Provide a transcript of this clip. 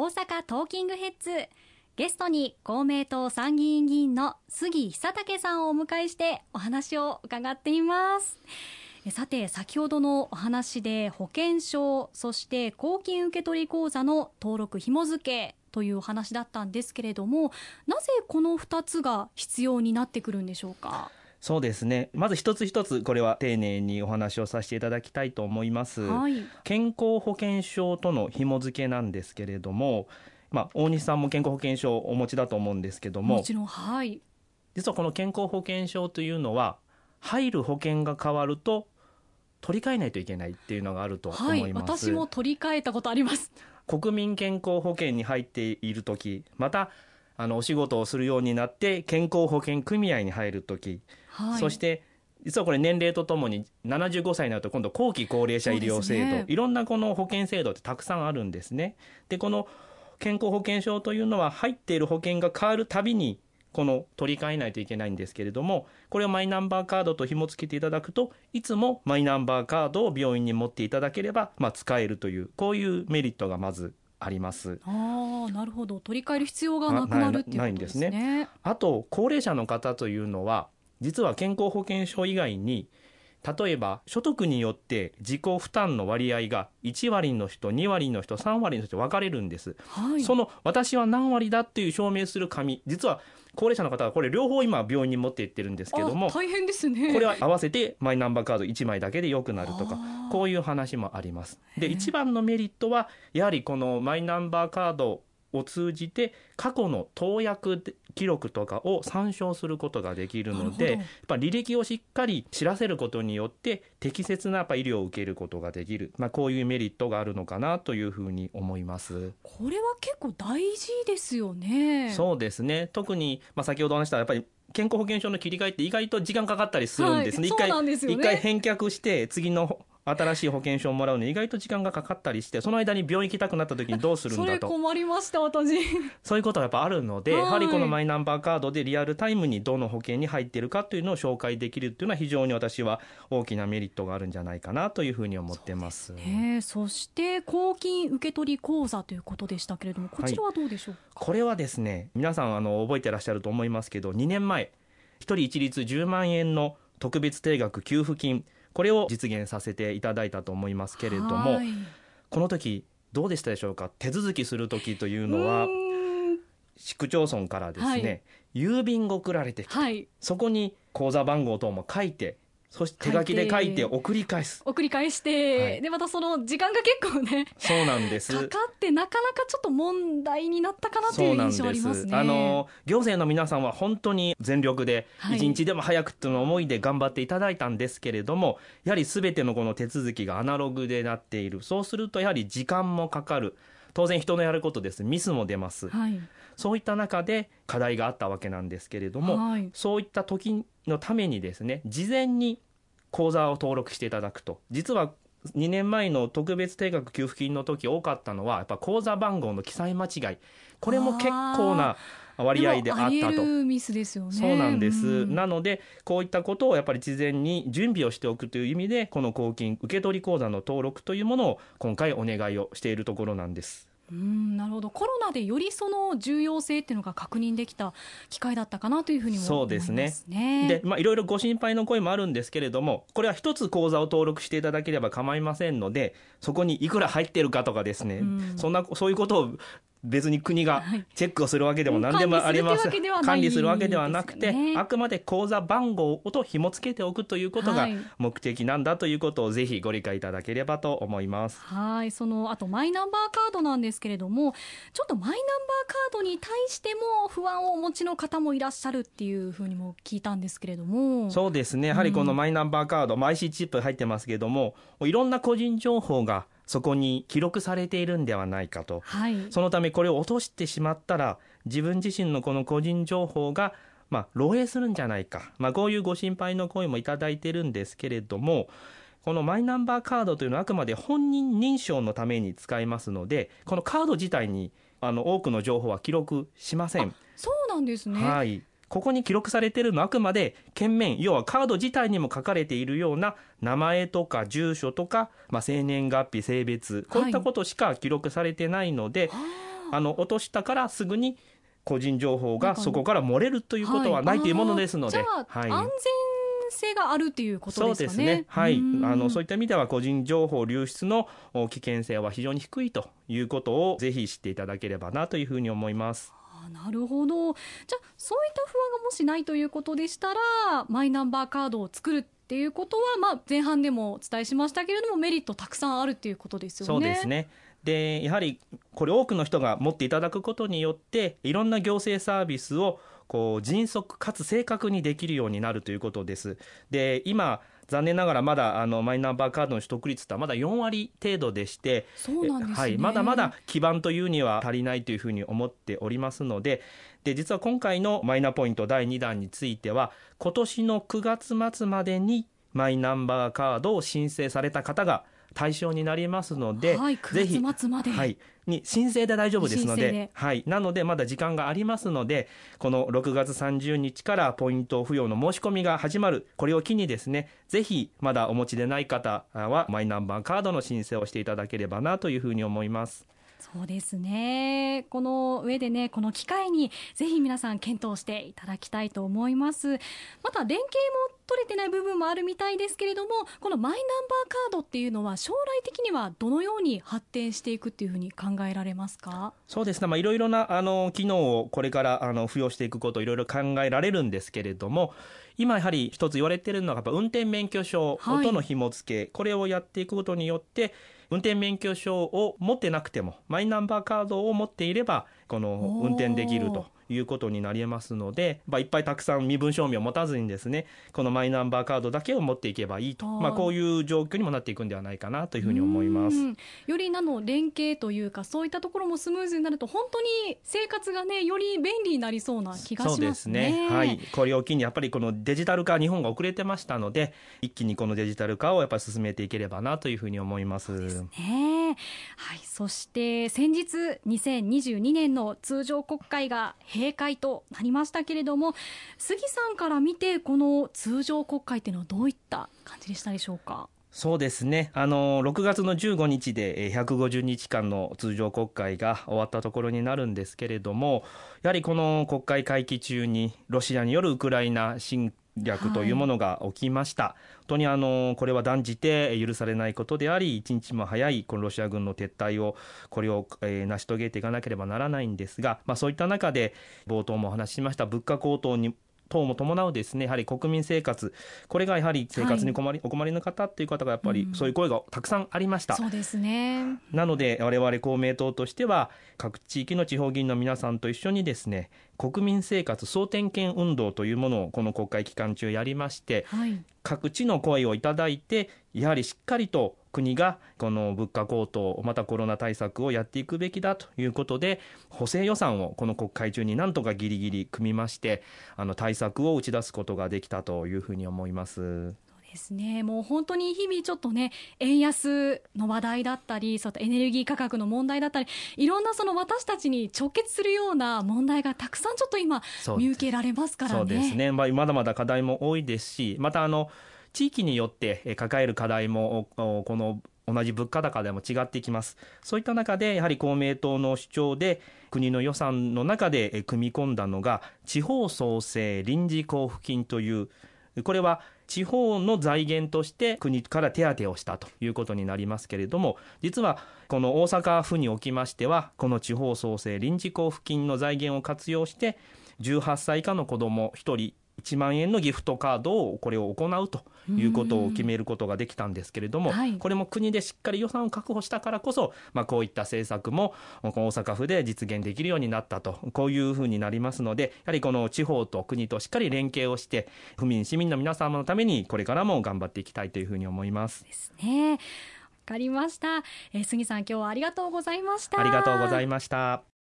大阪トーキングヘッズ。ゲストに公明党参議院議員の杉久武さんをお迎えしてお話を伺っています。さて先ほどのお話で保険証そして公金受取口座の登録紐付けというお話だったんですけれどもなぜこの2つが必要になってくるんでしょうか？そうですね。まず一つ一つこれは丁寧にお話をさせていただきたいと思います、はい、健康保険証との紐付けなんですけれどもまあ、大西さんも健康保険証をお持ちだと思うんですけどももちろんはい。実はこの健康保険証というのは入る保険が変わると取り替えないといけないっていうのがあると思います、はい、私も取り替えたことあります。国民健康保険に入っている時またあのお仕事をするようになって健康保険組合に入る時、はい、そして実はこれ年齢とともに75歳になると今度後期高齢者医療制度、ね、いろんなこの保険制度ってたくさんあるんですね。でこの健康保険証というのは入っている保険が変わるたびにこの取り替えないといけないんですけれどもこれをマイナンバーカードと紐付けていただくといつもマイナンバーカードを病院に持っていただければ、まあ、使えるというこういうメリットがまずあります。あなるほど。取り替える必要がなくなるっていうことですね。ですね。あと高齢者の方というのは実は健康保険証以外に例えば所得によって自己負担の割合が1割の人2割の人3割の人分かれるんです、はい、その私は何割だっていう証明する紙実は高齢者の方はこれ両方今病院に持って行ってるんですけども大変ですね。これは合わせてマイナンバーカード1枚だけでよくなるとかこういう話もあります。で一番のメリットはやはりこのマイナンバーカードを通じて過去の投薬記録とかを参照することができるのでやっぱ履歴をしっかり知らせることによって適切なやっぱ医療を受けることができる、まあ、こういうメリットがあるのかなというふうに思います。これは結構大事ですよね。そうですね。特に、まあ、先ほど話したやっぱり健康保険証の切り替えって意外と時間かかったりするんですね。はい、一回、ね、一回返却して次の新しい保険証をもらうのに意外と時間がかかったりしてその間に病院行きたくなった時にどうするんだと。困りました私。そういうことがやっぱあるので、はい、やはりこのマイナンバーカードでリアルタイムにどの保険に入っているかというのを紹介できるっていうのは非常に私は大きなメリットがあるんじゃないかなというふうに思ってます。ね、そして公金受取口座ということでしたけれどもこちらはどうでしょう、はい、これはですね皆さんあの覚えてらっしゃると思いますけど2年前1人一律10万円の特別定額給付金これを実現させていただいたと思いますけれどもこの時どうでしたでしょうか？手続きする時というのは市区町村からですね、はい、郵便が送られてきて、はい、そこに口座番号等も書いてそして手書きで書いて送り返す。送り返して、はい、でまたその時間が結構ねそうなんです。かかってなかなかちょっと問題になったかなという印象ありますね。あの行政の皆さんは本当に全力で一日でも早くという思いで頑張っていただいたんですけれどもやはりすべてのこの手続きがアナログでなっている。そうするとやはり時間もかかる当然人のやることです。ミスも出ます、はい、そういった中で課題があったわけなんですけれども、はい、そういった時のためにですね事前に口座を登録していただくと。実は2年前の特別定額給付金の時多かったのはやっぱ口座番号の記載間違い。これも結構な割合であったと。ミスですよね。そうなんです、うん、なのでこういったことをやっぱり事前に準備をしておくという意味でこの公金受取口座の登録というものを今回お願いをしているところなんですうんなるほど。コロナでよりその重要性っていうのが確認できた機会だったかなというふうにも思いますね。そうですね。で、まあ、いろいろご心配の声もあるんですけれどもこれは一つ口座を登録していただければ構いませんのでそこにいくら入ってるかとかですね、うん、そんなそういうことを別に国がチェックをするわけでも何でもありません、管理するわけではなくて、あくまで口座番号と紐付けておくということが目的なんだということをぜひご理解いただければと思います。はい。そのあとマイナンバーカードなんですけれどもちょっとマイナンバーカードに対しても不安をお持ちの方もいらっしゃるっていうふうにも聞いたんですけれども。そうですね。やはりこのマイナンバーカード、うん、IC チップ入ってますけれどもいろんな個人情報がそこに記録されているんではないかと、はい、そのためこれを落としてしまったら自分自身のこの個人情報がまあ、漏洩するんじゃないか、まあ、こういうご心配の声もいただいてるんですけれどもこのマイナンバーカードというのはあくまで本人認証のために使いますのでこのカード自体にあの多くの情報は記録しません。そうなんですね、はいここに記録されているのはあくまで券面要はカード自体にも書かれているような名前とか住所とか、まあ、生年月日性別こういったことしか記録されてないので、はいあの落としたからすぐに個人情報がそこから漏れるということはないというものですので、はい安全性があるっていうことですかね。そうですね。はい。うんあのそういった意味では個人情報流出のお危険性は非常に低いということをぜひ知っていただければなというふうに思います。あなるほど。じゃあそういった不安がもしないということでしたら、マイナンバーカードを作るっていうことは、まあ前半でもお伝えしましたけれどもメリットたくさんあるっていうことですよね。そうですね。でやはりこれ多くの人が持っていただくことによっていろんな行政サービスをこう迅速かつ正確にできるようになるということです。で今残念ながらまだあのマイナンバーカードの取得率ってまだ4割程度でしてね。はい、まだまだ基盤というには足りないというふうに思っておりますのでで実は今回のマイナポイント第2弾については今年の9月末までにマイナンバーカードを申請された方が対象になりますので、はい、ぜひ9月末まで。はい、に申請で大丈夫ですのではい、なのでまだ時間がありますのでこの6月30日からポイント付与の申し込みが始まるこれを機にですねぜひまだお持ちでない方はマイナンバーカードの申請をしていただければなというふうに思います。そうですね。この上でね、この機会にぜひ皆さん検討していただきたいと思います。また連携も取れてない部分もあるみたいですけれども、このマイナンバーカードっていうのは将来的にはどのように発展していくっていうふうに考えられますか？そうですね、まあ、いろいろなあの機能をこれからあの付与していくこと、いろいろ考えられるんですけれども、今やはり一つ言われているのが、やっぱ運転免許証はいとの紐付け、これをやっていくことによって、運転免許証を持ってなくても、マイナンバーカードを持っていれば、この運転できると。いうことになりますので、まあ、いっぱいたくさん身分証明を持たずにですね、このマイナンバーカードだけを持っていけばいいと、まあ、こういう状況にもなっていくんではないかなというふうに思います。うんよりなの連携というか、そういったところもスムーズになると、本当に生活がね、より便利になりそうな気がしますね。そうですね。はい。これを機にやっぱりこのデジタル化、日本が遅れてましたので、一気にこのデジタル化をやっぱり進めていければなというふうに思います。ねはい、そして先日2022年の通常国会が閉会となりましたけれども杉さんから見てこの通常国会っていうのはどういった感じでしたでしょうか？そうですね。あの、6月の15日で150日間の通常国会が終わったところになるんですけれども、やはりこの国会会期中にロシアによるウクライナ侵攻略というものが起きました。本当にあの、これは断じて許されないことであり、一日も早いこのロシア軍の撤退を、これを、えー成し遂げていかなければならないんですが、まあそういった中で、冒頭もお話ししました物価高騰に等も伴うですねやはり国民生活。これがやはり生活に困り、お困りの方っていう方がやっぱりうん。そういう声がたくさんありました、そうですね。なので我々公明党としては各地域の地方議員の皆さんと一緒にですね国民生活総点検運動というものをこの国会期間中やりましてはい各地の声をいただいてやはりしっかりと国がこの物価高騰またコロナ対策をやっていくべきだということで補正予算をこの国会中になんとかギリギリ組みましてあの対策を打ち出すことができたというふうに思います。ですね。もう本当に日々ちょっとね円安の話題だったりそういったエネルギー価格の問題だったりいろんなその私たちに直結するような問題がたくさんちょっと今見受けられますからね。そうですね、まあ、まだまだ課題も多いですしまたあの地域によってえー抱える課題もこの同じ物価高でも違ってきます。そういった中でやはり公明党の主張で国の予算の中でえー組み込んだのが地方創生臨時交付金というこれは地方の財源として国から手当をしたということになりますけれども実はこの大阪府におきましてはこの地方創生臨時交付金の財源を活用して18歳以下の子ども1人1万円のギフトカードをこれを行うということを決めることができたんですけれども、はいこれも国でしっかり予算を確保したからこそ、まあ、こういった政策も大阪府で実現できるようになったとこういうふうになりますのでやはりこの地方と国としっかり連携をして府民市民の皆様のためにこれからも頑張っていきたいというふうに思います。ですね。わかりました。えー杉さん今日はありがとうございました。ありがとうございました。